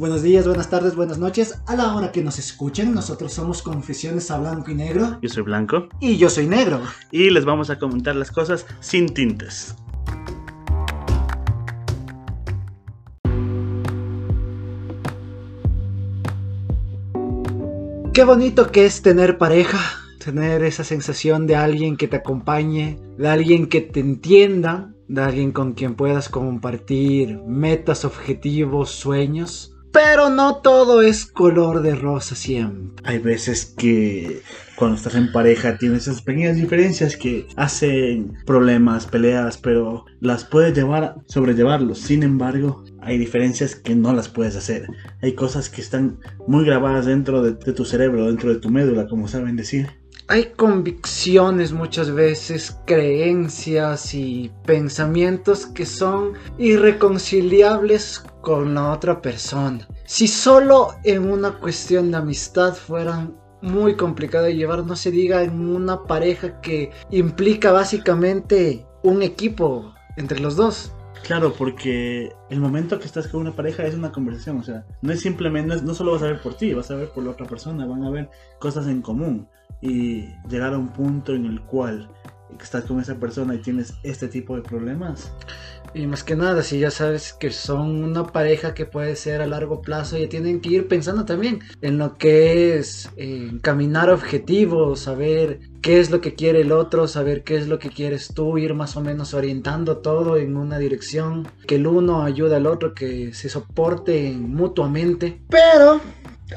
Buenos días, buenas tardes, buenas noches. A la hora que nos escuchen, nosotros somos Confesiones a Blanco y Negro. Yo soy Blanco. Y yo soy Negro. Y les vamos a comentar las cosas sin tintes. Qué bonito que es tener pareja, tener esa sensación de alguien que te acompañe, de alguien que te entienda, de alguien con quien puedas compartir metas, objetivos, sueños. Pero no todo es color de rosa siempre. Hay veces que cuando estás en pareja tienes esas pequeñas diferencias que hacen problemas, peleas, pero las puedes llevar, sobrellevarlos. Sin embargo, hay diferencias que no las puedes hacer. Hay cosas que están muy grabadas dentro de, de tu cerebro, dentro de tu médula, como saben decir hay convicciones muchas veces, creencias y pensamientos que son irreconciliables con la otra persona. Si solo en una cuestión de amistad fueran muy complicado de llevar, no se diga en una pareja que implica básicamente un equipo entre los dos. Claro, porque el momento que estás con una pareja es una conversación, o sea, no es simplemente, no, solo vas a ver por ti, vas a ver por la otra persona, van a ver cosas en común y llegar a un punto en el cual estás con esa persona y tienes este tipo de problemas. Y más que nada, si ya sabes que son una pareja que puede ser a largo plazo, ya tienen que ir pensando también en lo que es eh, caminar objetivos, saber qué es lo que quiere el otro, saber qué es lo que quieres tú, ir más o menos orientando todo en una dirección, que el uno ayude al otro, que se soporte mutuamente. Pero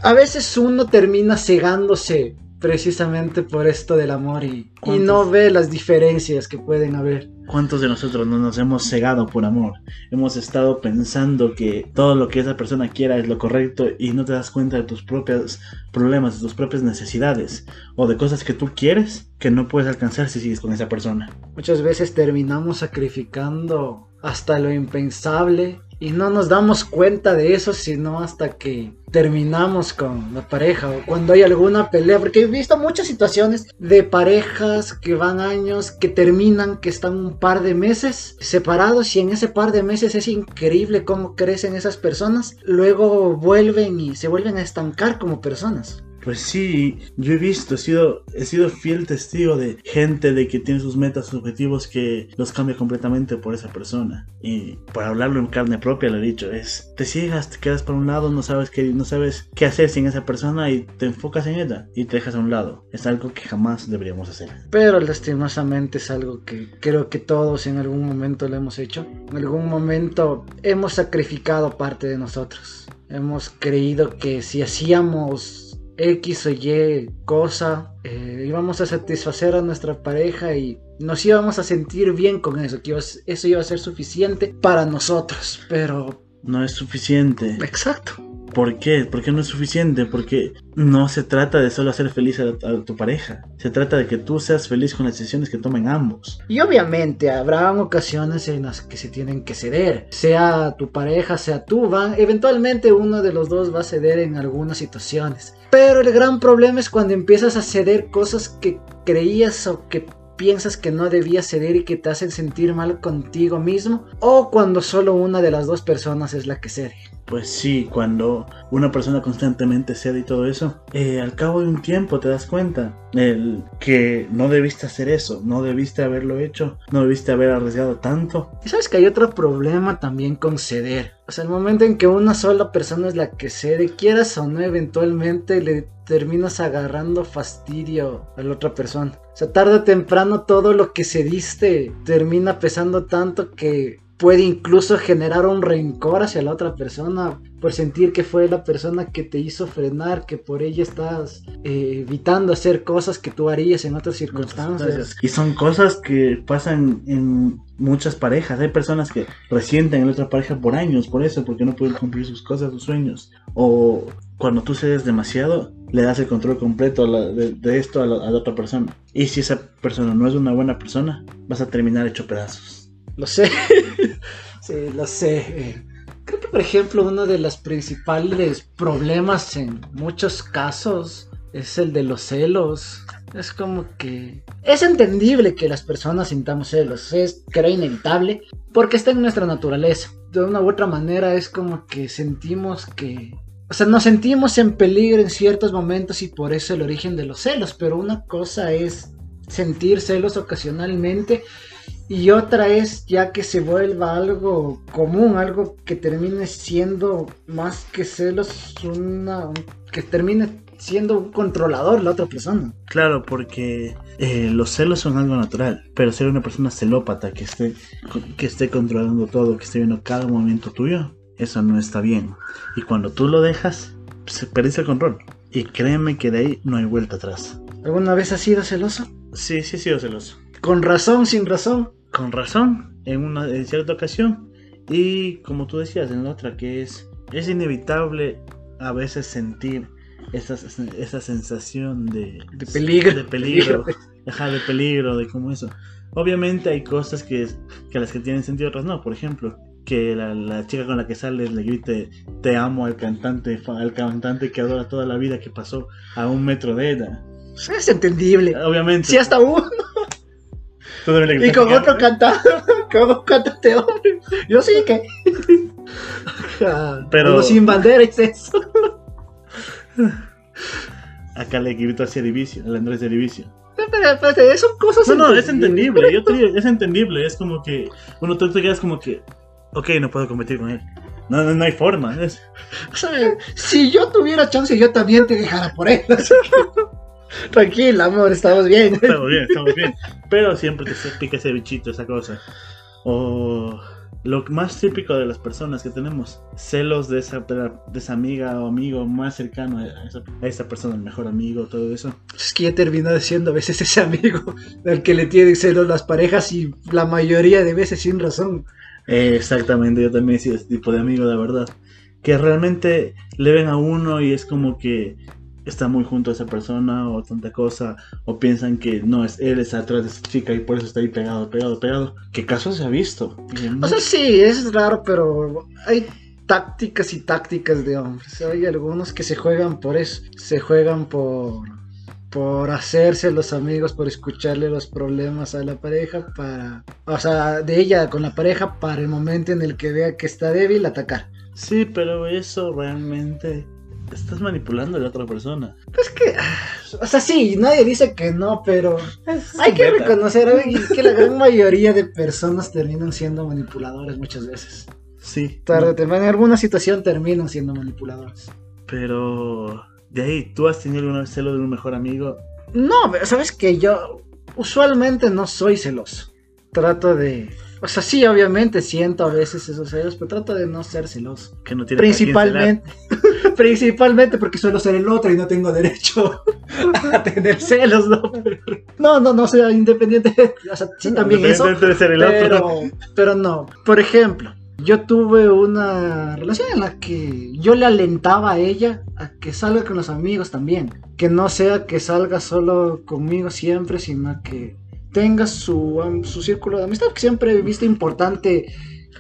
a veces uno termina cegándose precisamente por esto del amor y, y, no ve las diferencias que pueden haber. ¿Cuántos de nosotros no nos hemos cegado por amor? Hemos estado pensando que todo lo que esa persona quiera es lo correcto y no te das cuenta de tus propios problemas, de tus propias necesidades o de cosas que tú quieres que no puedes alcanzar si sigues con esa persona. Muchas veces terminamos sacrificando hasta lo impensable. Y no nos damos cuenta de eso sino hasta que terminamos con la pareja o cuando hay alguna pelea, porque he visto muchas situaciones de parejas que van años, que terminan, que están un par de meses separados y en ese par de meses es increíble cómo crecen esas personas, luego vuelven y se vuelven a estancar como personas. Pues sí, yo he visto, he sido, he sido fiel testigo de gente de que tiene sus metas, sus objetivos que los cambia completamente por esa persona. Y para hablarlo en carne propia lo he dicho, es te ciegas, te quedas por un lado, no sabes qué, no sabes qué hacer sin esa persona y te enfocas en ella y te dejas a un lado. Es algo que jamás deberíamos hacer. Pero lastimosamente es algo que creo que todos en algún momento lo hemos hecho. En algún momento hemos sacrificado parte de nosotros. Hemos creído que si hacíamos X o Y cosa, eh, íbamos a satisfacer a nuestra pareja y nos íbamos a sentir bien con eso, que eso iba a ser suficiente para nosotros, pero... No es suficiente. Exacto. ¿Por qué? ¿Por qué no es suficiente? Porque no se trata de solo hacer feliz a, tu pareja. Se trata de que tú seas feliz con las decisiones que tomen ambos. Y obviamente habrá ocasiones en las que se tienen que ceder. Sea tu pareja, sea tú, van, eventualmente uno de los dos va a ceder en algunas situaciones. Pero el gran problema es cuando empiezas a ceder cosas que creías o que piensas que no debías ceder y que te hacen sentir mal contigo mismo. O cuando solo una de las dos personas es la que cede. Pues sí, cuando una persona constantemente cede y todo eso, eh, al cabo de un tiempo te das cuenta el que no debiste hacer eso, no debiste haberlo hecho, no debiste haber arriesgado tanto. Y sabes que hay otro problema también con ceder. O sea, el momento en que una sola persona es la que cede, quieras o no, eventualmente le terminas agarrando fastidio a la otra persona. O sea, tarde o temprano todo lo que cediste termina pesando tanto que puede incluso generar un rencor hacia la otra persona por sentir que fue la persona que te hizo frenar, que por ella estás eh, evitando hacer cosas que tú harías en otras circunstancias. Y son cosas que pasan en muchas parejas. Hay personas que resienten a la otra pareja por años, por eso, porque no pueden cumplir sus cosas, sus sueños. O cuando tú cedes demasiado, le das el control completo de, esto a la otra persona. Y si esa persona no es una buena persona, vas a terminar hecho pedazos. Lo sé. sí, lo sé. Creo que, por ejemplo, uno de los principales problemas en muchos casos es el de los celos. Es como que es entendible que las personas sintamos celos, es era inevitable porque está en nuestra naturaleza. de una u otra manera es como que sentimos que o sea, nos sentimos en peligro en ciertos momentos y por eso el origen de los celos, pero una cosa es sentir celos ocasionalmente y otra es ya que se vuelva algo común, algo que termine siendo más que celos, una, que termine siendo un controlador la otra persona. Claro, porque eh, los celos son algo natural, pero ser una persona celópata que esté, que esté controlando todo, que esté viendo cada momento tuyo, eso no está bien. Y cuando tú lo dejas, se pierde el control. Y créeme que de ahí no hay vuelta atrás. ¿Alguna vez has sido celoso? Sí, sí he sido celoso. ¿Con razón, sin razón? Con razón, en una en cierta ocasión. Y como tú decías, en la otra, que es, es inevitable a veces sentir esa, esa sensación de, de peligro. De peligro. Ajá, de peligro, de como eso. Obviamente hay cosas que, que las que tienen sentido, otras no. Por ejemplo, que la, chica con la que sales le grite te amo al cantante, al cantante que adora toda la vida que pasó a un metro de ella. Es entendible. Obviamente. Sí, hasta uno. Y con otro cantante, con otro cantante hombre. Yo sí que. Pero. sin bandera es eso. Acá le grito hacia Division, al Andrés de Division. Pero, son cosas. No, no, es entendible. Yo te digo, es entendible. Es como que. Bueno, tú te quedas como que ok, no puedo competir con él. No, no, no hay forma. O sea, si yo tuviera chance, yo también te dejara por él. Tranquila, amor, estamos bien. Estamos bien, estamos bien. Pero siempre te pica ese bichito, esa cosa. O lo más típico de las personas que tenemos, celos de esa, de esa amiga o amigo más cercano a esa, a esa, persona, el mejor amigo, todo eso. Es que ya termina siendo a veces ese amigo al que le tienen celos las parejas y la mayoría de veces sin razón. Eh, exactamente, yo también he sido ese tipo de amigo, la verdad. Que realmente le ven a uno y es como que está muy junto a esa persona o tanta cosa, o piensan que no, es él está atrás de esa chica y por eso está ahí pegado, pegado, pegado. ¿Qué caso se ha visto? O sea, sí, es raro, pero hay tácticas y tácticas de hombres. Hay algunos que se juegan por eso, se juegan por por hacerse los amigos, por escucharle los problemas a la pareja, para, o sea, de ella con la pareja para el momento en el que vea que está débil, atacar. Sí, pero eso realmente estás manipulando a la otra persona. Es que, o sea, sí, nadie dice que no, pero hay que reconocer que la gran mayoría de personas terminan siendo manipuladores muchas veces. Sí. Tarde o en alguna situación terminan siendo manipuladores. Pero de ahí, ¿tú has tenido alguna vez celo de un mejor amigo? No, sabes que yo usualmente no soy celoso. Trato de. O sea, sí, obviamente siento a veces esos celos, pero trato de no ser celoso. Que no tiene Principalmente. Principalmente porque suelo ser el otro y no tengo derecho a tener celos, ¿no? no, no, no, sea independiente. O sea, sí, también eso. De ser el pero, otro. pero no. Por ejemplo, yo tuve una relación en la que yo le alentaba a ella a que salga con los amigos también. Que no sea que salga solo conmigo siempre, sino que tenga su, su círculo de amistad. Que siempre he visto importante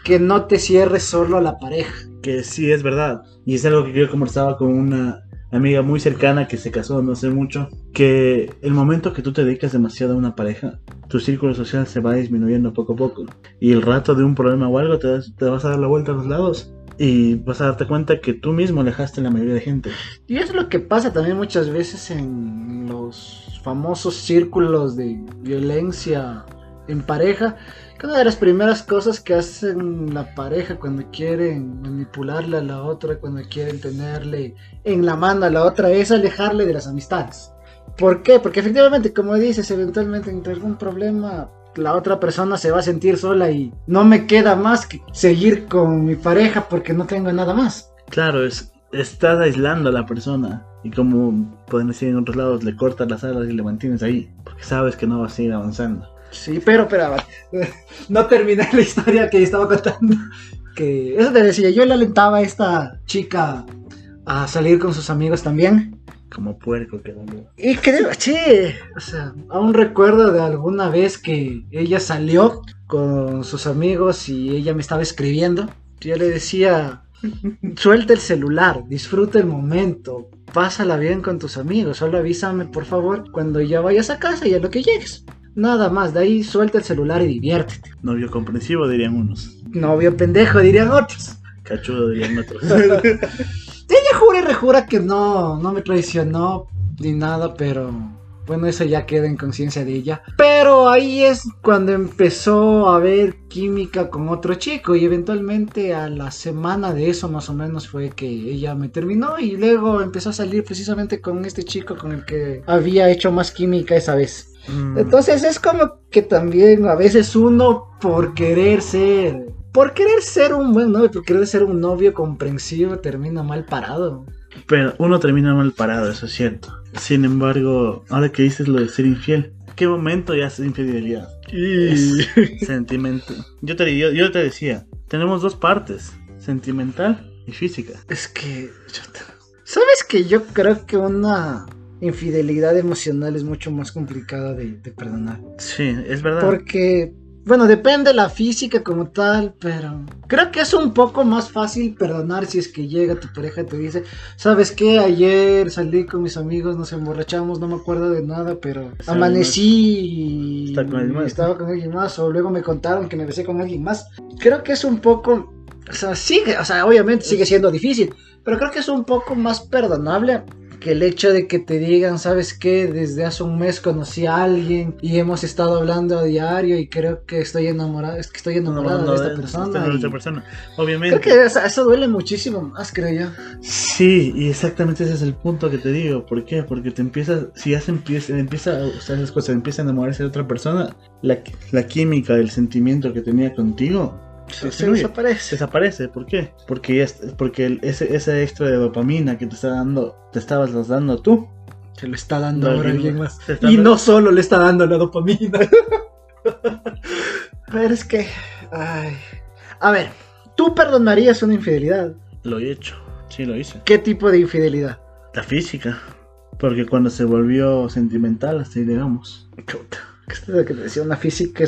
que no te cierres solo a la pareja. Que sí, es verdad. Y es algo que yo conversaba con una amiga muy cercana que se casó no sé mucho, que el momento que tú te dedicas demasiado a una pareja, tu círculo social se va disminuyendo poco a poco. Y el rato de un problema o algo te, te vas a dar la vuelta a los lados y vas a darte cuenta que tú mismo alejaste a la mayoría de gente. Y es lo que pasa también muchas veces en los famosos círculos de violencia en pareja, una de las primeras cosas que hacen la pareja cuando quieren manipularle a la otra, cuando quieren tenerle en la mano a la otra, es alejarle de las amistades. ¿Por qué? Porque efectivamente, como dices, eventualmente entre algún problema la otra persona se va a sentir sola y no me queda más que seguir con mi pareja porque no tengo nada más. Claro, es, estás aislando a la persona y como pueden decir en otros lados, le cortas las alas y le mantienes ahí porque sabes que no vas a seguir avanzando. Sí, pero, pero, no terminé la historia que estaba contando. Que eso te decía, yo le alentaba a esta chica a salir con sus amigos también. Como puerco que Y que, sí, o sea, aún recuerdo de alguna vez que ella salió con sus amigos y ella me estaba escribiendo. Yo le decía, suelta el celular, disfruta el momento, pásala bien con tus amigos, solo avísame por favor cuando ya vayas a casa y a lo que llegues. Nada más, de ahí suelta el celular y diviértete. Novio comprensivo dirían unos. novio pendejo, dirían otros. Cachudo dirían otros. Ella jura y rejura que no, no me traicionó ni nada, pero bueno, eso ya queda en conciencia de ella. Pero ahí es cuando empezó a haber química con otro chico y eventualmente a la semana de eso más o menos fue que ella me terminó y luego empezó a salir precisamente con este chico con el que había hecho más química esa vez. Mm, Entonces es como que también a veces uno por querer ser, por querer ser un buen novio, por querer ser un novio comprensivo termina mal parado. Pero uno termina mal parado, eso es cierto. Sin embargo, ahora que dices lo de ser infiel, ¿qué momento ya es infidelidad? Es sentimental. Yo te, yo, yo te decía, tenemos dos partes, sentimental y física. Es que. ¿sabes que yo creo que una infidelidad emocional es mucho más complicada de, de perdonar? Sí, es verdad. Porque, bueno, depende de la física como tal, pero creo que es un poco más fácil perdonar si es que llega tu pareja y te dice, ¿sabes qué? Ayer salí con mis amigos, nos emborrachamos, no me acuerdo de nada, pero Sí, amanecí y con estaba con alguien más, o luego me contaron que me besé con alguien más. Creo que es un poco, o sea, sigue, o sea, obviamente sigue siendo difícil, pero creo que es un poco más perdonable que el hecho de que te digan, ¿sabes qué? Desde hace un mes conocí a alguien y hemos estado hablando a diario y creo que estoy enamorado, es que estoy enamorado No, no, de esta persona. de y esta persona. Obviamente. Creo que eso duele muchísimo más, creo yo. Sí, y exactamente ese es el punto que te digo. ¿Por qué? Porque te empieza, si ya se empieza, empieza o sea, esas cosas, empieza a enamorarse de otra persona, la, la química, el sentimiento que tenía contigo Se desaparece. desaparece. ¿Por qué? Porque es- porque ese, ese extra de dopamina que te está dando, te estabas dando tú. Se lo está dando No, ahora alguien más. Y no solo le está dando la dopamina. Pero es que. Ay. A ver, ¿tú perdonarías una infidelidad? Lo he hecho, sí lo hice. ¿Qué tipo de infidelidad? La física. Porque cuando se volvió sentimental. Chuta, que esto es lo que te decía, una física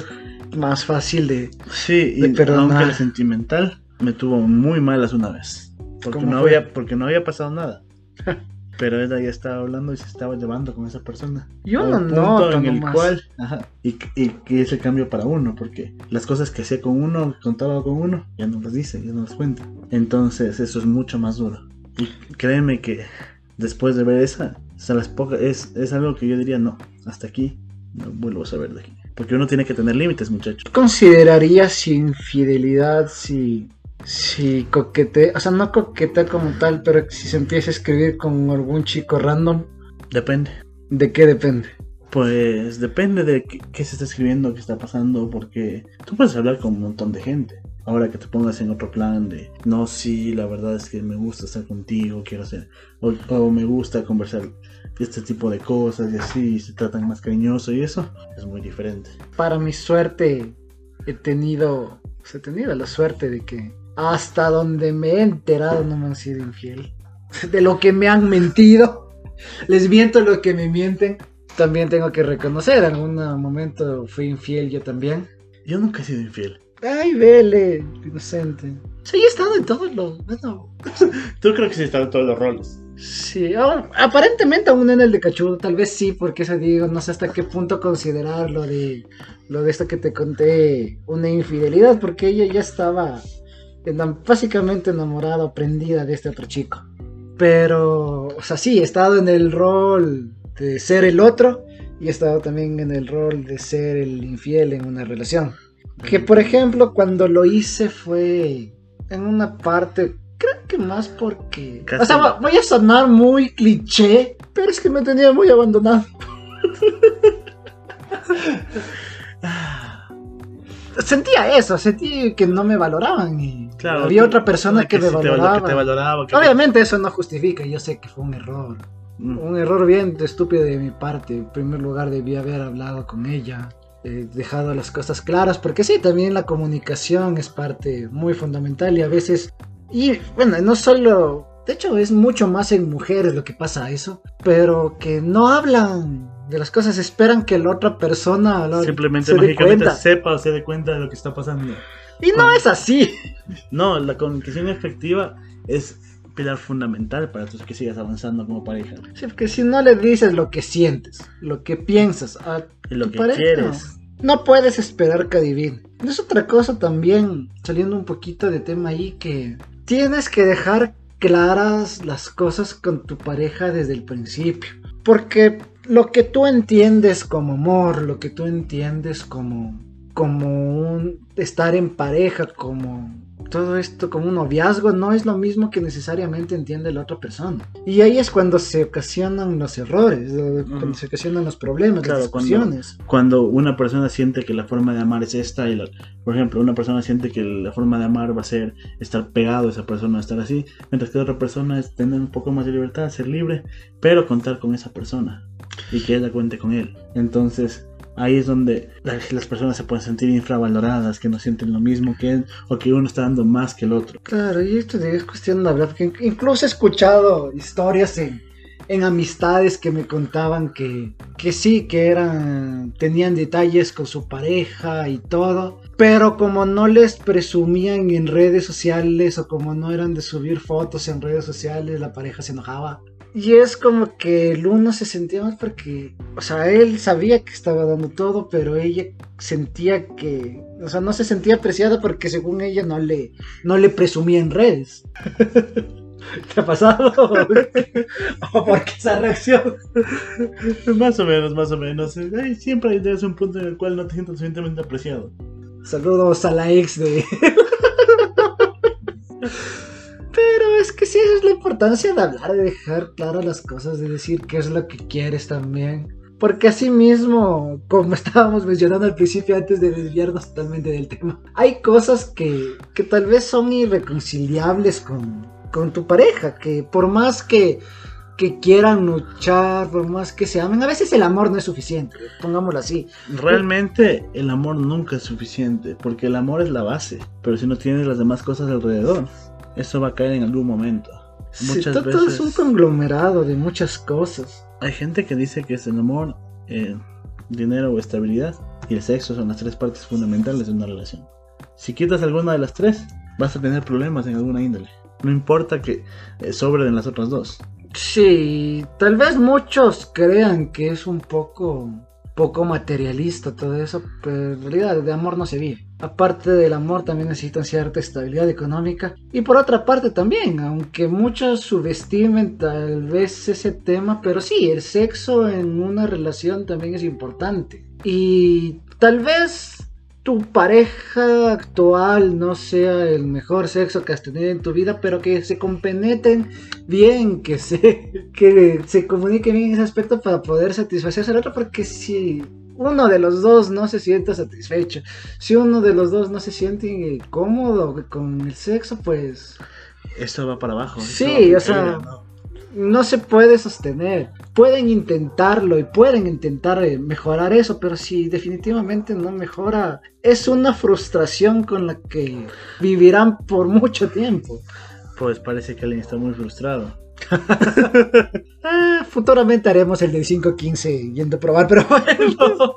más fácil de. Sí, De y perdonar. aunque la sentimental me tuvo muy malas una vez. Porque ¿Cómo no, fue? había, porque no había pasado nada. Pero ella ya estaba hablando y se estaba llevando con esa persona. Yo no noto en el nomás. cual, ajá, y, y que ese cambio para uno, porque las cosas que hacía con uno, contaba con uno, ya no las dice, ya no las cuenta. Entonces eso es mucho más duro. Y créeme que después de ver esa, o sea, las pocas, es, es algo que yo diría, no, hasta aquí, no vuelvo a saber de aquí. Porque uno tiene que tener límites, muchachos. ¿Considerarías infidelidad si. Si coquetea, o sea, no coquetea como tal, pero si se empieza a escribir con algún chico random, Depende. ¿de qué depende? Pues depende de qué, qué se está escribiendo, qué está pasando, porque tú puedes hablar con un montón de gente. Ahora que te pongas en otro plan de, no, sí, la verdad es que me gusta estar contigo, quiero hacer, o, o me gusta conversar este tipo de cosas y así, y se tratan más cariñoso y eso, es muy diferente. para mi suerte he tenido, pues, he tenido la suerte de que hasta donde me he enterado no me han sido infiel. De lo que me han mentido, les miento lo que me mienten. También tengo que reconocer, en algún momento fui infiel yo también. Yo nunca he sido infiel. Ay, vele, inocente. Sí, he estado en todos los... Bueno, Tú creo que sí están todos los roles. Sí, aparentemente aún en el de cachudo, tal vez sí, porque eso digo, no sé hasta qué punto considerar lo de, lo de esto que te conté una infidelidad, porque ella ya estaba básicamente enamorada, prendida de este otro chico. Pero, o sea, sí, he estado en el rol de ser el otro y he estado también en el rol de ser el infiel en una relación. Que por ejemplo, cuando lo hice fue en una parte, que más porque... Casi. O sea, va- voy a sonar muy cliché, pero es que me tenía muy abandonado. Sentía eso, sentí que no me valoraban y Claro, había tú- otra persona que, me sí valoraba. que te valoraba. que- Obviamente eso no justifica, yo sé que fue un error. Mm. Un error bien estúpido de mi parte. En primer lugar, debí haber hablado con ella, eh, dejado las cosas claras, porque sí, también la comunicación es parte muy fundamental y a veces, y bueno, no solo, de hecho es mucho más en mujeres lo que pasa eso, pero que no hablan de las cosas, esperan que la otra persona lo- Simplemente se mágicamente sepa o se dé cuenta de lo que está pasando. Y no es así. No, la comunicación efectiva es pilar fundamental para que sigas avanzando como pareja. Sí, porque si no le dices lo que sientes, lo que piensas a Y lo tu que pareja, quieres. No puedes esperar que adivine. Es otra cosa también, saliendo un poquito de tema ahí, que tienes que dejar claras las cosas con tu pareja desde el principio. Porque lo que tú entiendes como amor, lo que tú entiendes como, como un estar en pareja, como todo esto como un noviazgo no es lo mismo que necesariamente entiende la otra persona. Y ahí es cuando se ocasionan los errores, cuando se ocasionan los problemas, las discusiones. Cuando, una persona siente que la forma de amar es esta, y por ejemplo, una persona siente que la forma de amar va a ser estar pegado a esa persona, estar así, mientras que otra persona es tener un poco más de libertad, ser libre, pero contar con esa persona y que ella cuente con él. Entonces, ahí es donde las personas se pueden sentir infravaloradas, que no sienten lo mismo que él, o que uno está dando más que el otro. Claro, y esto es cuestión de hablar, porque incluso he escuchado historias en, en amistades que me contaban que, que sí, que eran, tenían detalles con su pareja y todo, pero como no les presumían en redes sociales o como no eran de subir fotos en redes sociales, la pareja se enojaba. Y es como que el uno se sentía mal porque, o sea, él sabía que estaba dando todo, pero ella sentía que, o sea, no se sentía apreciada porque según ella no le, no le presumía en redes. ¿Te ha pasado? ¿O por qué esa reacción? más o menos, más o menos. siempre hay un punto en el cual no te sientes suficientemente apreciado. Saludos a la ex de... Pero es que sí, es la importancia de hablar, de dejar claras las cosas, de decir qué es lo que quieres también. Porque así mismo, como estábamos mencionando al principio antes de desviarnos totalmente del tema, hay cosas que, que tal vez son irreconciliables con, con tu pareja, que por más que, que quieran luchar, por más que se amen, a veces el amor no es suficiente, pongámoslo así. Realmente el amor nunca es suficiente, porque el amor es la base, pero si no tienes las demás cosas alrededor, eso va a caer en algún momento. Muchas todo, veces... es un conglomerado de muchas cosas. Hay gente que dice que es el amor, eh, dinero o estabilidad y el sexo son las tres partes fundamentales de una relación. Si quitas alguna de las tres, vas a tener problemas en alguna índole. No importa que eh, sobren las otras dos. Sí, tal vez muchos crean que es un poco poco materialista todo eso, pero en realidad de amor no se vive. Aparte del amor también necesitan cierta estabilidad económica. Y por otra parte también, aunque muchos subestimen tal vez ese tema, pero sí, el sexo en una relación también es importante. Y tal vez tu pareja actual no sea el mejor sexo que has tenido en tu vida, pero que se compenetren bien, que se, que se comunique bien en ese aspecto para poder satisfacerse al otro, porque si uno de los dos no se siente satisfecho, si uno de los dos no se siente cómodo con el sexo, pues... Eso va para abajo. Sí, o sea no se puede sostener. Pueden intentarlo y pueden intentar eh, mejorar eso, pero si definitivamente no mejora, es una frustración con la que vivirán por mucho tiempo. Pues parece que alguien está muy frustrado. Ah, futuramente haremos el del 515 yendo a probar, pero bueno.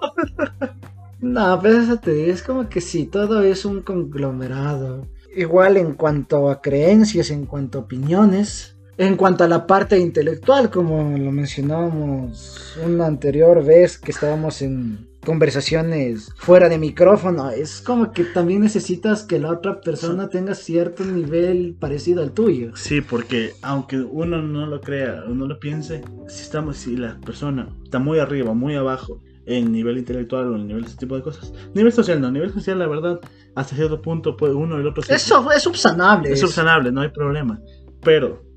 no, pero eso te es como que sí, todo es un conglomerado. Igual en cuanto a creencias, en cuanto a opiniones, en cuanto a la parte intelectual, como lo mencionábamos una anterior vez que estábamos en conversaciones fuera de micrófono, es como que también necesitas que la otra persona tenga cierto nivel parecido al tuyo. Sí, porque aunque uno no lo crea, uno lo piense, si estamos, si la persona está muy arriba, muy abajo, en nivel intelectual o en nivel de ese tipo de cosas. Nivel social no, nivel social la verdad, hasta cierto punto puede uno y el otro... Eso es subsanable. Es subsanable, no hay problema. Pero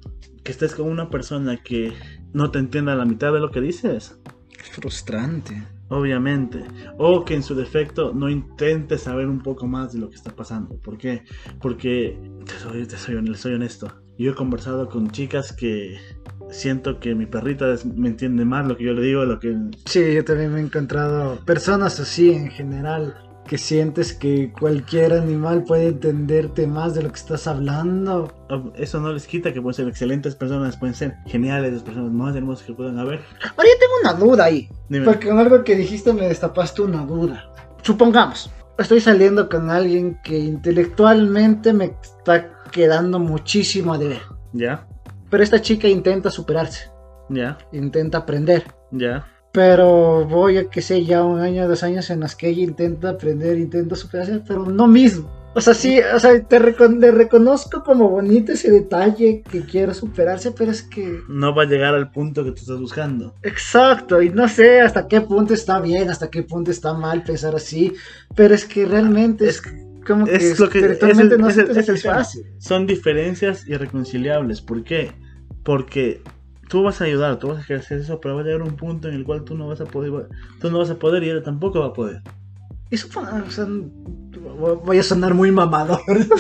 que estés con una persona que no te entienda la mitad de lo que dices. Es frustrante. Obviamente. O que en su defecto no intente saber un poco más de lo que está pasando. ¿Por qué? Porque, te soy, te soy, soy honesto, yo he conversado con chicas que siento que mi perrita me entiende más lo que yo le digo, lo que... Sí, yo también me he encontrado personas así en general que sientes que cualquier animal puede entenderte más de lo que estás hablando. Eso no les quita que pueden ser excelentes personas, pueden ser geniales, las personas más hermosas que puedan haber. Ahora yo tengo una duda ahí. Porque con algo que dijiste me destapaste una duda. Supongamos, estoy saliendo con alguien que intelectualmente me está quedando muchísimo a deber. Ya. Pero esta chica intenta superarse. Ya. Intenta aprender. Ya. Pero voy a que sé, ya un año, dos años en los que ella intenta aprender, intenta superarse, pero no mismo. O sea, sí, o sea, te le reconozco como bonito ese detalle que quiero superarse, pero es que... No va a llegar al punto que tú estás buscando. Exacto, y no sé hasta qué punto está bien, hasta qué punto está mal pensar así, pero es que realmente es, como que, es lo que no es, es, fácil. Son diferencias irreconciliables, ¿por qué? Porque tú vas a ayudar, tú vas a ejercer eso, pero va a llegar un punto en el cual tú no vas a poder, tú no vas a poder y él tampoco va a poder. Eso o sea, voy a sonar muy mamador.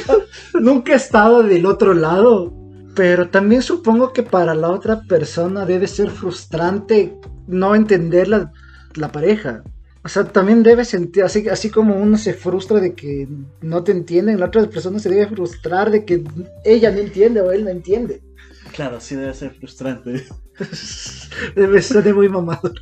Nunca he estado del otro lado. Pero también supongo que para la otra persona debe ser frustrante no entender la, la pareja. O sea, también debe sentir, así, así como uno se frustra de que no te entienden, la otra persona se debe frustrar de que ella no entiende o él no entiende. Claro, sí debe ser frustrante. debe ser muy mamado.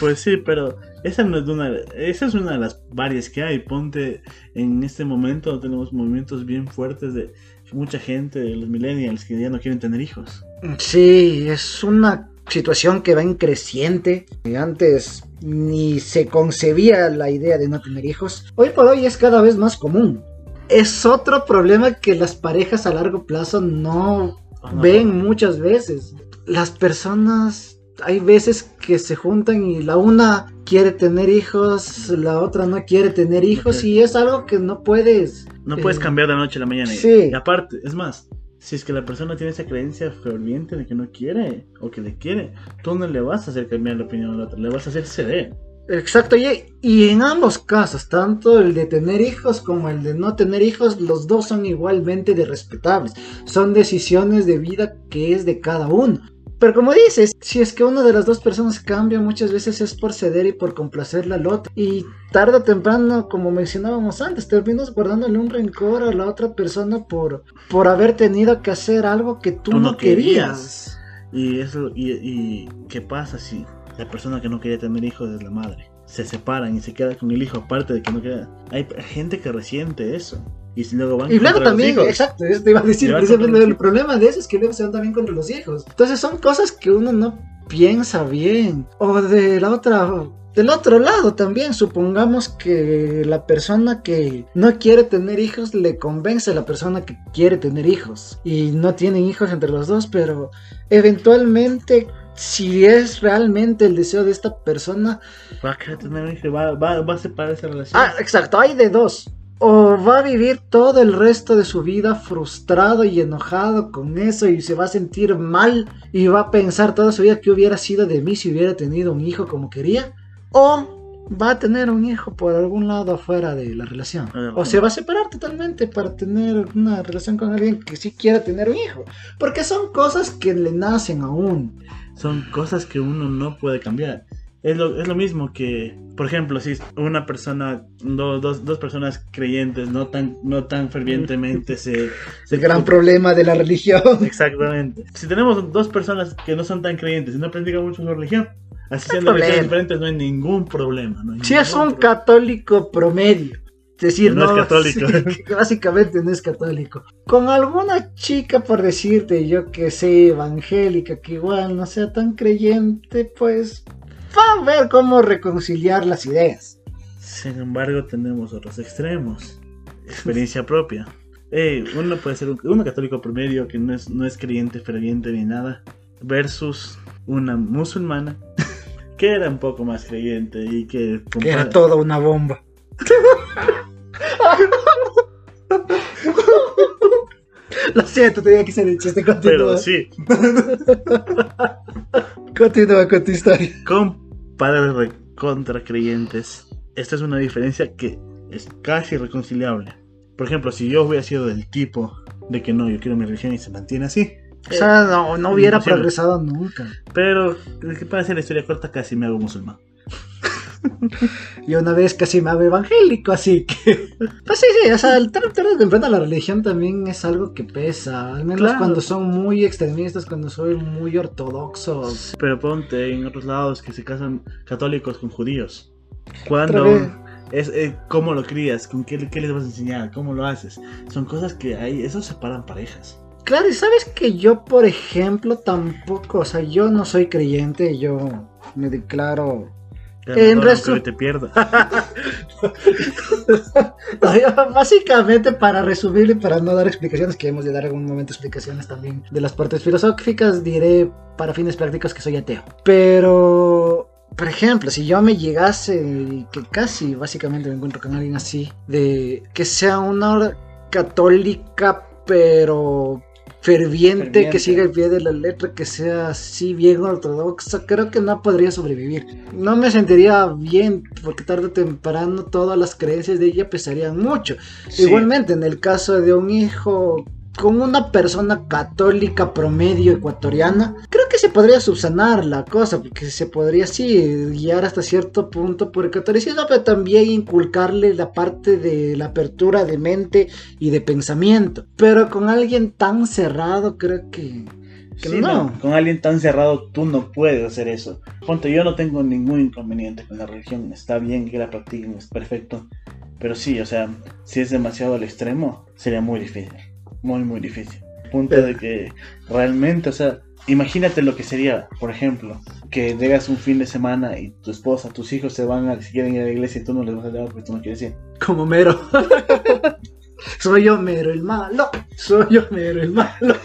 pues sí, pero esa no es una, esa es una de las varias que hay. Ponte en este momento tenemos movimientos bien fuertes de mucha gente, de los millennials que ya no quieren tener hijos. Sí, es una situación que va en creciente. Antes ni se concebía la idea de no tener hijos. Hoy por hoy es cada vez más común es otro problema que las parejas a largo plazo no ven muchas veces. Las personas, hay veces que se juntan y la una quiere tener hijos, la otra no quiere tener hijos y es algo que no puedes... No puedes eh, cambiar de noche a la mañana. Sí. Y aparte, es más, si es que la persona tiene esa creencia ferviente de que no quiere o que le quiere, tú no le vas a hacer cambiar la opinión a la otra, le vas a hacer ceder. Exacto, y, en ambos casos, tanto el de tener hijos como el de no tener hijos, los dos son igualmente de respetables. Son decisiones de vida que es de cada uno. Pero como dices, si es que una de las dos personas cambia, muchas veces es por ceder y por complacerle al otro. Y tarde o temprano, como mencionábamos antes, terminas guardándole un rencor a la otra persona por, por haber tenido que hacer algo que tú, no, querías. Y eso, y, y ¿qué pasa si la persona que no quería tener hijos es la madre. Se separan y se queda con el hijo, aparte de que no queda. Hay gente que resiente eso. Y luego van Y luego también, exacto, eso te iba a decir, el problema de eso es que luego se van también contra los hijos. Entonces son cosas que uno no piensa bien. O de la otra del otro lado también, supongamos que la persona que no quiere tener hijos le convence a la persona que quiere tener hijos. Y no tienen hijos entre los dos, pero eventualmente si es realmente el deseo de esta persona. Va a querer tener hijo, va, va, va a separar esa relación. Ah, exacto, hay de dos. O va a vivir todo el resto de su vida frustrado y enojado con eso y se va a sentir mal y va a pensar toda su vida que hubiera sido de mí si hubiera tenido un hijo como quería. O va a tener un hijo por algún lado afuera de la relación. Ah, o se va a separar totalmente para tener una relación con alguien que sí quiera tener un hijo. Porque son cosas que le nacen aún son cosas que uno no puede cambiar. Es lo, es lo mismo que, por ejemplo, si una persona, dos, dos personas creyentes no tan, no tan fervientemente se... El gran problema de la religión. Exactamente. Si tenemos dos personas que no son tan creyentes y no practican mucho su religión, así siendo diferentes no hay ningún problema. si es un católico promedio decir, no, es católico. básicamente no es católico. Con alguna chica, por decirte, yo que sé, evangélica, que igual no sea tan creyente, pues va a ver cómo reconciliar las ideas. Sin embargo, tenemos otros extremos. Experiencia propia. uno puede ser un, católico promedio que no es, no es creyente, ferviente ni nada, versus una musulmana que era un poco más creyente y que... que era toda una bomba. Lo siento, tenía que ser el chiste. Continúa. Pero sí. continúa con tu historia. Con padres contra creyentes. Esta es una diferencia que es casi irreconciliable. Por ejemplo, si yo hubiera sido del tipo de que no, yo quiero mi religión y se mantiene así. O sea, no, no hubiera progresado nunca. Pero, ¿qué para hacer la historia corta? Casi me hago musulmán. y una vez casi me hago evangélico, así que. Pues sí, sí, o sea, el tarde o temprano la religión también es algo que pesa. Al menos cuando son muy extremistas, cuando son muy ortodoxos. Pero ponte en otros lados que se casan católicos con judíos. Cuando. Es, eh, cómo lo crías, con qué, qué, les vas a enseñar, cómo lo haces. Son cosas que hay, eso separan parejas. Claro, y sabes que yo, por ejemplo, tampoco, o sea, yo no soy creyente, yo me declaro en te pierdas. Básicamente, para resumir y para no dar explicaciones, que hemos de dar algún momento explicaciones también de las partes filosóficas, diré para fines prácticos que soy ateo. Pero, por ejemplo, si yo me llegase, que casi básicamente me encuentro con alguien así, de que sea una católica, pero ferviente, que siga el pie de la letra, que sea así bien ortodoxa, creo que no podría sobrevivir. No me sentiría bien, porque tarde o temprano todas las creencias de ella pesarían mucho. Igualmente, en el caso de un hijo con una persona católica promedio ecuatoriana, creo que se podría subsanar la cosa, porque se podría sí guiar hasta cierto punto por el catolicismo, pero también inculcarle la parte de la apertura de mente y de pensamiento. Pero con alguien tan cerrado, creo que... no. Con alguien tan cerrado tú no puedes hacer eso. Ponte, yo no tengo ningún inconveniente con la religión. Está bien que la practiquen, es perfecto. Pero sí, o sea, si es demasiado al extremo, sería muy difícil muy, muy difícil. Punto de que realmente, o sea, imagínate lo que sería, por ejemplo, que llegas un fin de semana y tu esposa, tus hijos se van a, si quieren ir a la iglesia y tú no les vas a llevar porque tú no quieres ir. Como mero. soy yo mero el malo. Soy yo mero el malo.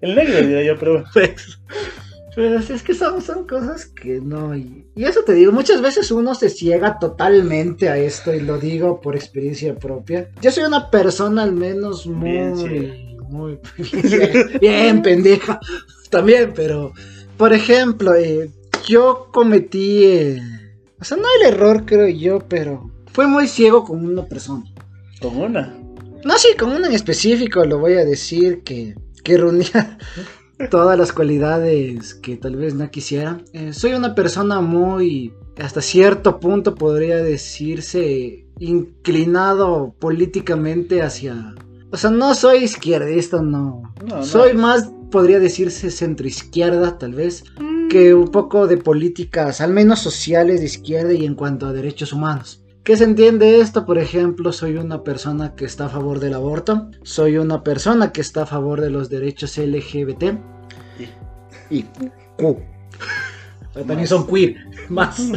el negro diría yo, pero pues, pero es que son, son cosas que no. Y, eso te digo, muchas veces uno se ciega totalmente a esto y lo digo por experiencia propia. Yo soy una persona al menos muy. Bien, muy. Bien, pendeja. También, pero. Por ejemplo, eh, yo cometí. Eh, o sea, no el error, creo yo, pero. Fui muy ciego con una persona. ¿Con una? No, sí, con una en específico, lo voy a decir que. Que reunía todas las cualidades que tal vez no quisiera. Eh, soy una persona muy, hasta cierto punto podría decirse, inclinado políticamente hacia... O sea, no soy izquierdista, no. soy más, podría decirse, centroizquierda, tal vez, mm. que un poco de políticas, al menos sociales de izquierda y en cuanto a derechos humanos. ¿Qué se entiende esto? Por ejemplo, soy una persona que está a favor del aborto, soy una persona que está a favor de los derechos LGBT y, Q. También son queer, más.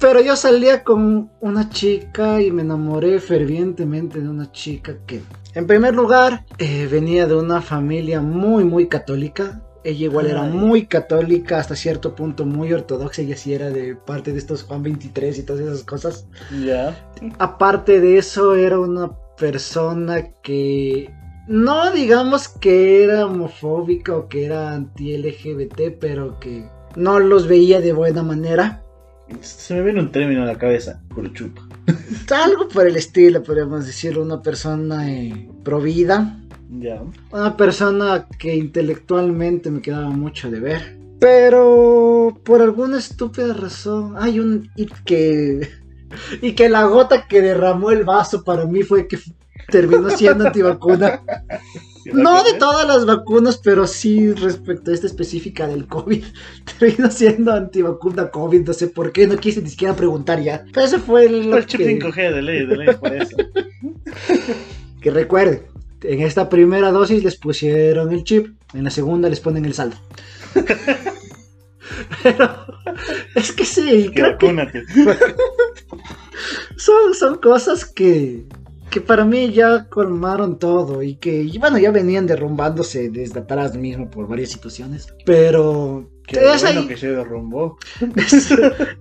Pero yo salía con una chica y me enamoré fervientemente de una chica que, en primer lugar, eh, venía de una familia muy, muy católica. Ella igual era muy católica, hasta cierto punto muy ortodoxa, y así era de parte de estos Juan 23 y todas esas cosas. Ya. Aparte de eso, era una persona que no digamos que era homofóbica o que era anti-LGBT, pero que no los veía de buena manera. Se me viene un término a la cabeza, curuchupa. Algo por el estilo, podríamos decirlo, una persona eh, provida una persona que intelectualmente me quedaba mucho de ver. Pero por alguna estúpida razón hay un y que y que la gota que derramó el vaso para mí fue que terminó siendo antivacuna. No de todas las vacunas, pero sí respecto a esta específica del COVID. Terminó siendo antivacuna COVID, no sé por qué, no quise ni siquiera preguntar ya. Pero eso fue el. El chip 5G de ley, de ley, por eso. que recuerden, en esta primera dosis les pusieron el chip, en la segunda les ponen el saldo. Pero es que sí, creo que son, son cosas que, que para mí ya colmaron todo y que, bueno, ya venían derrumbándose desde atrás mismo por varias situaciones. Pero es ahí, que se derrumbó.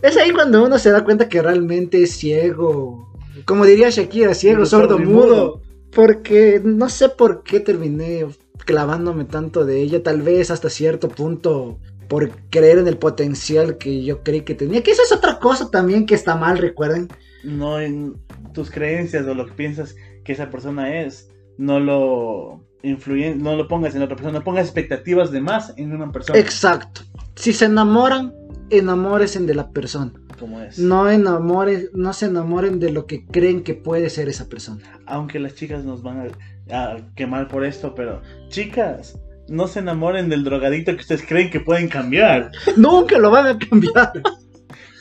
Es, ahí cuando uno se da cuenta que realmente es ciego. Como diría Shakira, ciego, sordo, mudo. Porque no sé por qué terminé clavándome tanto de ella, tal vez hasta cierto punto por creer en el potencial que yo creí que tenía, que esa es otra cosa también que está mal, recuerden. No en tus creencias o lo que piensas que esa persona es, no lo influyen, no lo pongas en otra persona, no pongas expectativas de más en una persona. Exacto. Si se enamoran, enamóresen de la persona. No enamores, no se enamoren de lo que creen que puede ser esa persona. Aunque las chicas nos van a, quemar por esto, pero chicas, no se enamoren del drogadito que ustedes creen que pueden cambiar. Nunca lo van a cambiar.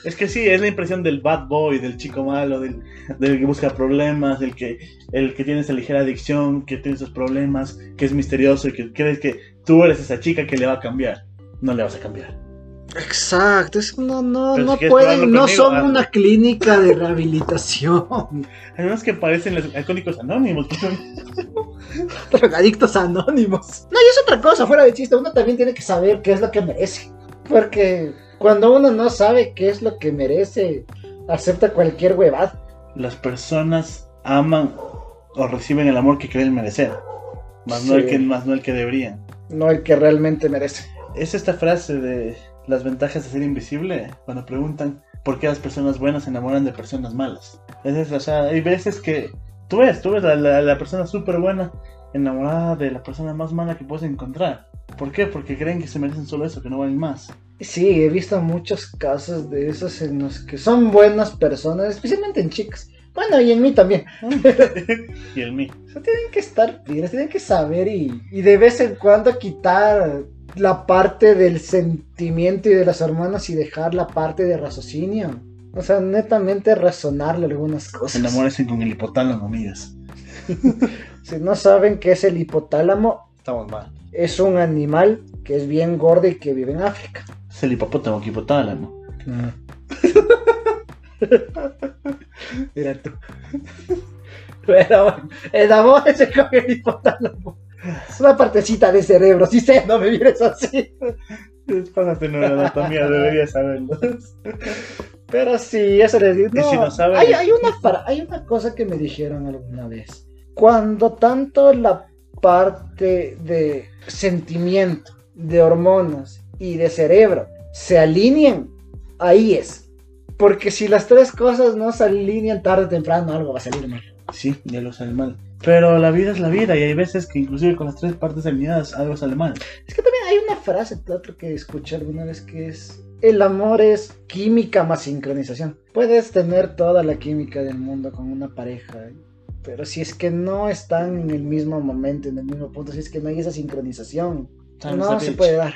Es que sí, es la impresión del bad boy, del chico malo, del, del que busca problemas, del que, el que tiene esa ligera adicción, que tiene esos problemas, que es misterioso y que crees que tú eres esa chica que le va a cambiar. No le vas a cambiar. Exacto, es, no, no, Pero no si pueden, no conmigo, son una clínica de rehabilitación. Además que parecen los alcohólicos anónimos. Drogadictos anónimos. No, y es otra cosa, fuera de chiste, uno también tiene que saber qué es lo que merece. Porque cuando uno no sabe qué es lo que merece, acepta cualquier huevada. Las personas aman o reciben el amor que creen merecer. Más, no el que, más no el que deberían. No el que realmente merece. Es esta frase de las ventajas de ser invisible cuando preguntan por qué las personas buenas se enamoran de personas malas. Es o sea, hay veces que tú ves, tú ves a la, la persona súper buena enamorada de la persona más mala que puedes encontrar. ¿Por qué? Porque creen que se merecen solo eso, que no valen más. Sí, he visto muchos casos de esos en los que son buenas personas, especialmente en chicas. Bueno, y en mí también. y el mí. O sea, tienen que estar pilas, tienen que saber y, y de vez en cuando quitar la parte del sentimiento y de las hormonas y dejar la parte de raciocinio. O sea, netamente razonarle algunas cosas. Enamórense con el hipotálamo, amigas. Si no saben qué es el hipotálamo, Estamos mal. es un animal que es bien gordo y que vive en África. Es el hipopótamo que hipotálamo. Mira tú. Pero bueno, el amor se con el hipotálamo. Es una partecita de cerebro, sí sé, no me mires así. Pásate en una anatomía, deberías saberlo. Pero sí, eso les digo. Y si no saben- hay, hay una, hay una cosa que me dijeron alguna vez. Cuando tanto la parte de sentimiento, de hormonas y de cerebro se alinean, ahí es. Porque si las tres cosas no se alinean tarde o temprano, algo va a salir mal. Sí, ya lo sale mal. Pero la vida es la vida y hay veces que inclusive con las tres partes alineadas algo sale mal. Es que también hay una frase, otro que escuché alguna vez que es, el amor es química más sincronización. Puedes tener toda la química del mundo con una pareja, pero si es que no están en el mismo momento, en el mismo punto, si es que no hay esa sincronización, Time no se bitch. puede dar.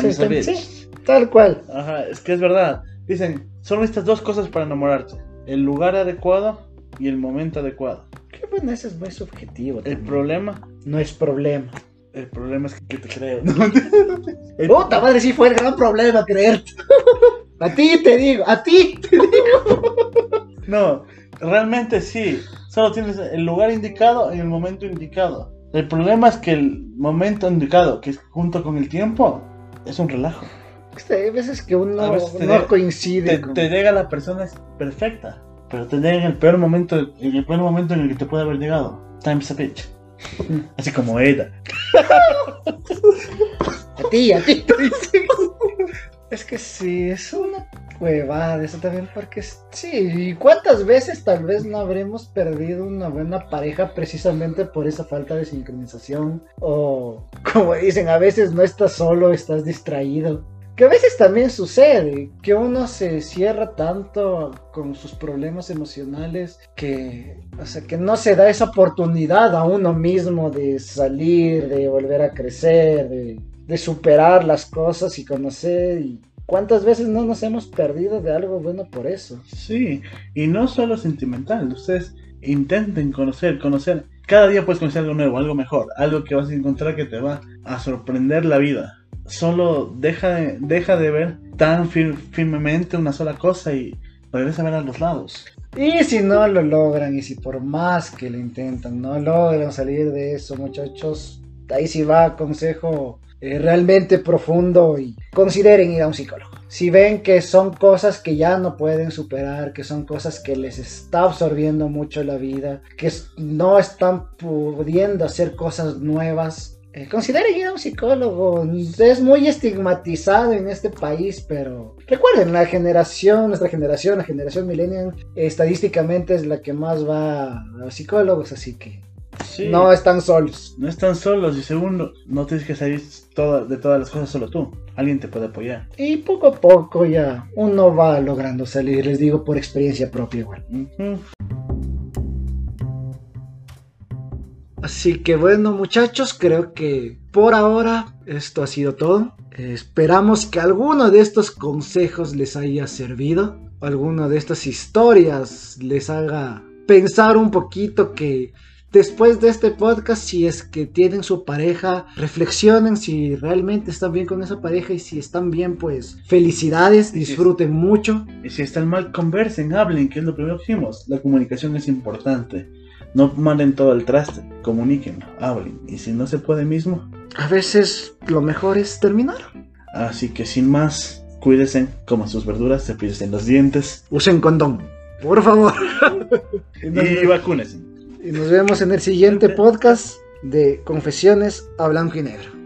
Sí, sí, tal cual. Ajá, es que es verdad. Dicen, son estas dos cosas para enamorarte. El lugar adecuado y el momento adecuado. Qué bueno, eso es muy subjetivo. El también. problema, No es problema. el problema es que te creo. El- Puta madre, sí fue el gran problema creerte. a ti te digo, a ti. No, realmente sí. Solo tienes el lugar indicado y el momento indicado. El problema es que el momento indicado, que es junto con el tiempo, es un relajo. Hay veces que uno veces te no llega- coincide. Te, con- te llega la persona perfecta, pero te llega en el peor momento, en el peor momento en el que te puede haber llegado. Time's a bitch. Así como Eda. A ti, a ti. es que sí, es una huevada eso también, porque sí, ¿y cuántas veces tal vez no habremos perdido una buena pareja precisamente por esa falta de sincronización? O, como dicen, a veces no estás solo, estás distraído. Que a veces también sucede, que uno se cierra tanto con sus problemas emocionales que, o sea, que no se da esa oportunidad a uno mismo de salir, de volver a crecer, de, de superar las cosas y conocer. Y ¿Cuántas veces no nos hemos perdido de algo bueno por eso? Sí, y no solo sentimental. Ustedes intenten conocer, conocer. Cada día puedes conocer algo nuevo, algo mejor, algo que vas a encontrar que te va a sorprender la vida. Solo deja de, deja de ver tan fir- firmemente una sola cosa y regresa a ver a los lados. Y si no lo logran, y si por más que lo intentan, no logran salir de eso, muchachos, ahí sí va consejo eh, realmente profundo y consideren ir a un psicólogo. Si ven que son cosas que ya no pueden superar, que son cosas que les está absorbiendo mucho la vida, que no están pudiendo hacer cosas nuevas, eh, consideren ir a un psicólogo. Es muy estigmatizado en este país, pero recuerden, la generación, nuestra generación, la generación millennial, estadísticamente es la que más va a psicólogos, así que Sí. no están solos. No están solos y segundo, no tienes que salir toda- de todas las cosas solo tú. Alguien te puede apoyar. Y poco a poco ya uno va logrando salir, les digo por experiencia propia igual. Así que bueno muchachos, creo que por ahora esto ha sido todo. esperamos que alguno de estos consejos les haya servido, alguna de estas historias les haga pensar un poquito que después de este podcast, si es que tienen su pareja, reflexionen si realmente están bien con esa pareja y si están bien, pues felicidades, disfruten mucho. Y si están mal, conversen, hablen, que es lo primero que dijimos. La comunicación es importante. No manden todo al traste, comuniquen, hablen. Y si no se puede mismo. A veces lo mejor es terminar. Así que sin más, cuídense, coman sus verduras, se los dientes. Usen condón, por favor. y vacúnense. Y nos vemos en el siguiente podcast de Confesiones a Blanco y Negro.